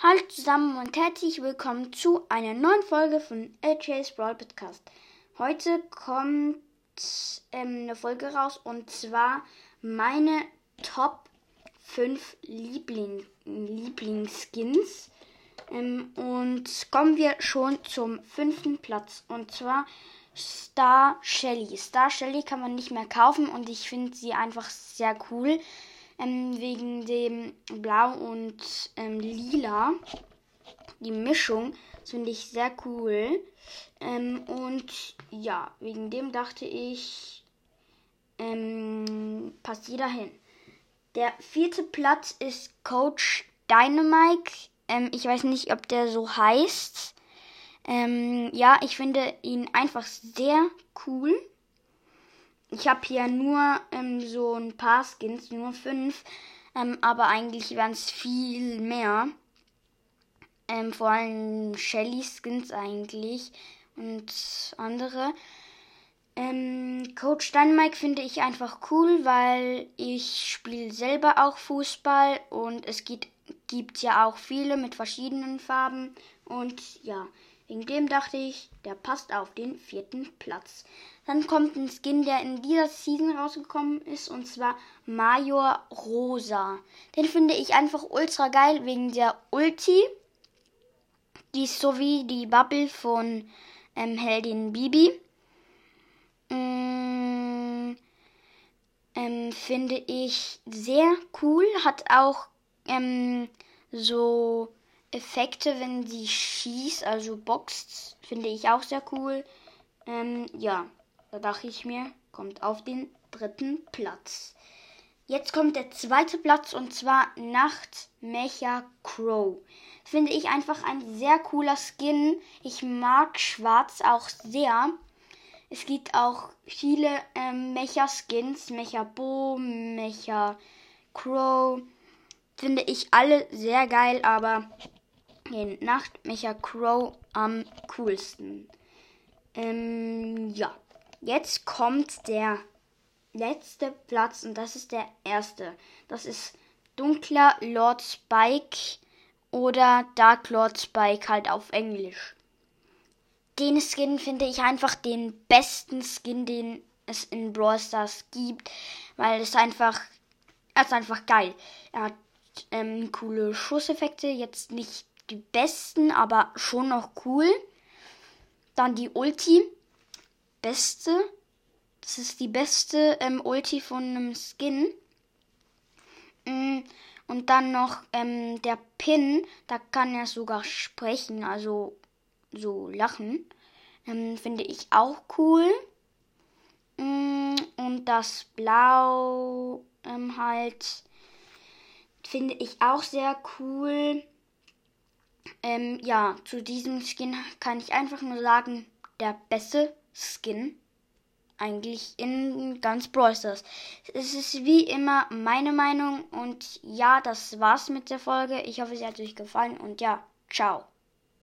Hallo zusammen und herzlich willkommen zu einer neuen Folge von AJ's Brawl Podcast. Heute kommt ähm, eine Folge raus und zwar meine Top 5 Liebling Lieblingsskins. Ähm, und kommen wir schon zum fünften Platz und zwar Star Shelly. Star Shelly kann man nicht mehr kaufen und ich finde sie einfach sehr cool ähm, wegen dem Blau und ähm, Lila. Die Mischung finde ich sehr cool. Ähm, und ja, wegen dem dachte ich, ähm, passt jeder hin. Der vierte Platz ist Coach Dynamike. Ähm, ich weiß nicht, ob der so heißt. Ähm, ja, ich finde ihn einfach sehr cool. Ich habe hier nur ähm, so ein paar Skins, nur fünf. Ähm, aber eigentlich wären es viel mehr. Ähm, vor allem Shelly Skins eigentlich und andere. Ähm, Coach Dynamite finde ich einfach cool, weil ich spiele selber auch Fußball und es gibt, gibt ja auch viele mit verschiedenen Farben. Und ja, Wegen dem dachte ich, der passt auf den vierten Platz. Dann kommt ein Skin, der in dieser Season rausgekommen ist, und zwar Major Rosa. Den finde ich einfach ultra geil wegen der Ulti. Die ist so wie die Bubble von ähm, Heldin Bibi. Mm, ähm, finde ich sehr cool. Hat auch ähm, so Effekte, wenn sie schießt, also boxt, finde ich auch sehr cool. Ähm, ja, da dachte ich mir, kommt auf den dritten Platz. Jetzt kommt der zweite Platz und zwar Nacht Mecha Crow. Finde ich einfach ein sehr cooler Skin. Ich mag Schwarz auch sehr. Es gibt auch viele ähm, Mecha-Skins. Mecha Bo, Mecha Crow. Finde ich alle sehr geil, aber in Nachtmecher Crow am coolsten. Ähm, ja. Jetzt kommt der letzte Platz und das ist der erste. Das ist Dunkler Lord Spike oder Dark Lord Spike halt auf Englisch. Den Skin finde ich einfach den besten Skin, den es in Brawl Stars gibt, weil es einfach, er ist einfach geil. Er hat ähm, coole Schusseffekte, jetzt nicht die besten, aber schon noch cool. Dann die Ulti. Beste. Das ist die beste ähm, Ulti von einem Skin. Mm, und dann noch ähm, der Pin. Da kann er sogar sprechen, also so lachen. Ähm, Finde ich auch cool. Mm, und das Blau ähm, halt finde ich auch sehr cool. Ähm, ja, zu diesem Skin kann ich einfach nur sagen, der beste Skin eigentlich in ganz Brawl Stars. Es ist wie immer meine Meinung und ja, das war's mit der Folge. Ich hoffe, sie hat euch gefallen und ja, ciao.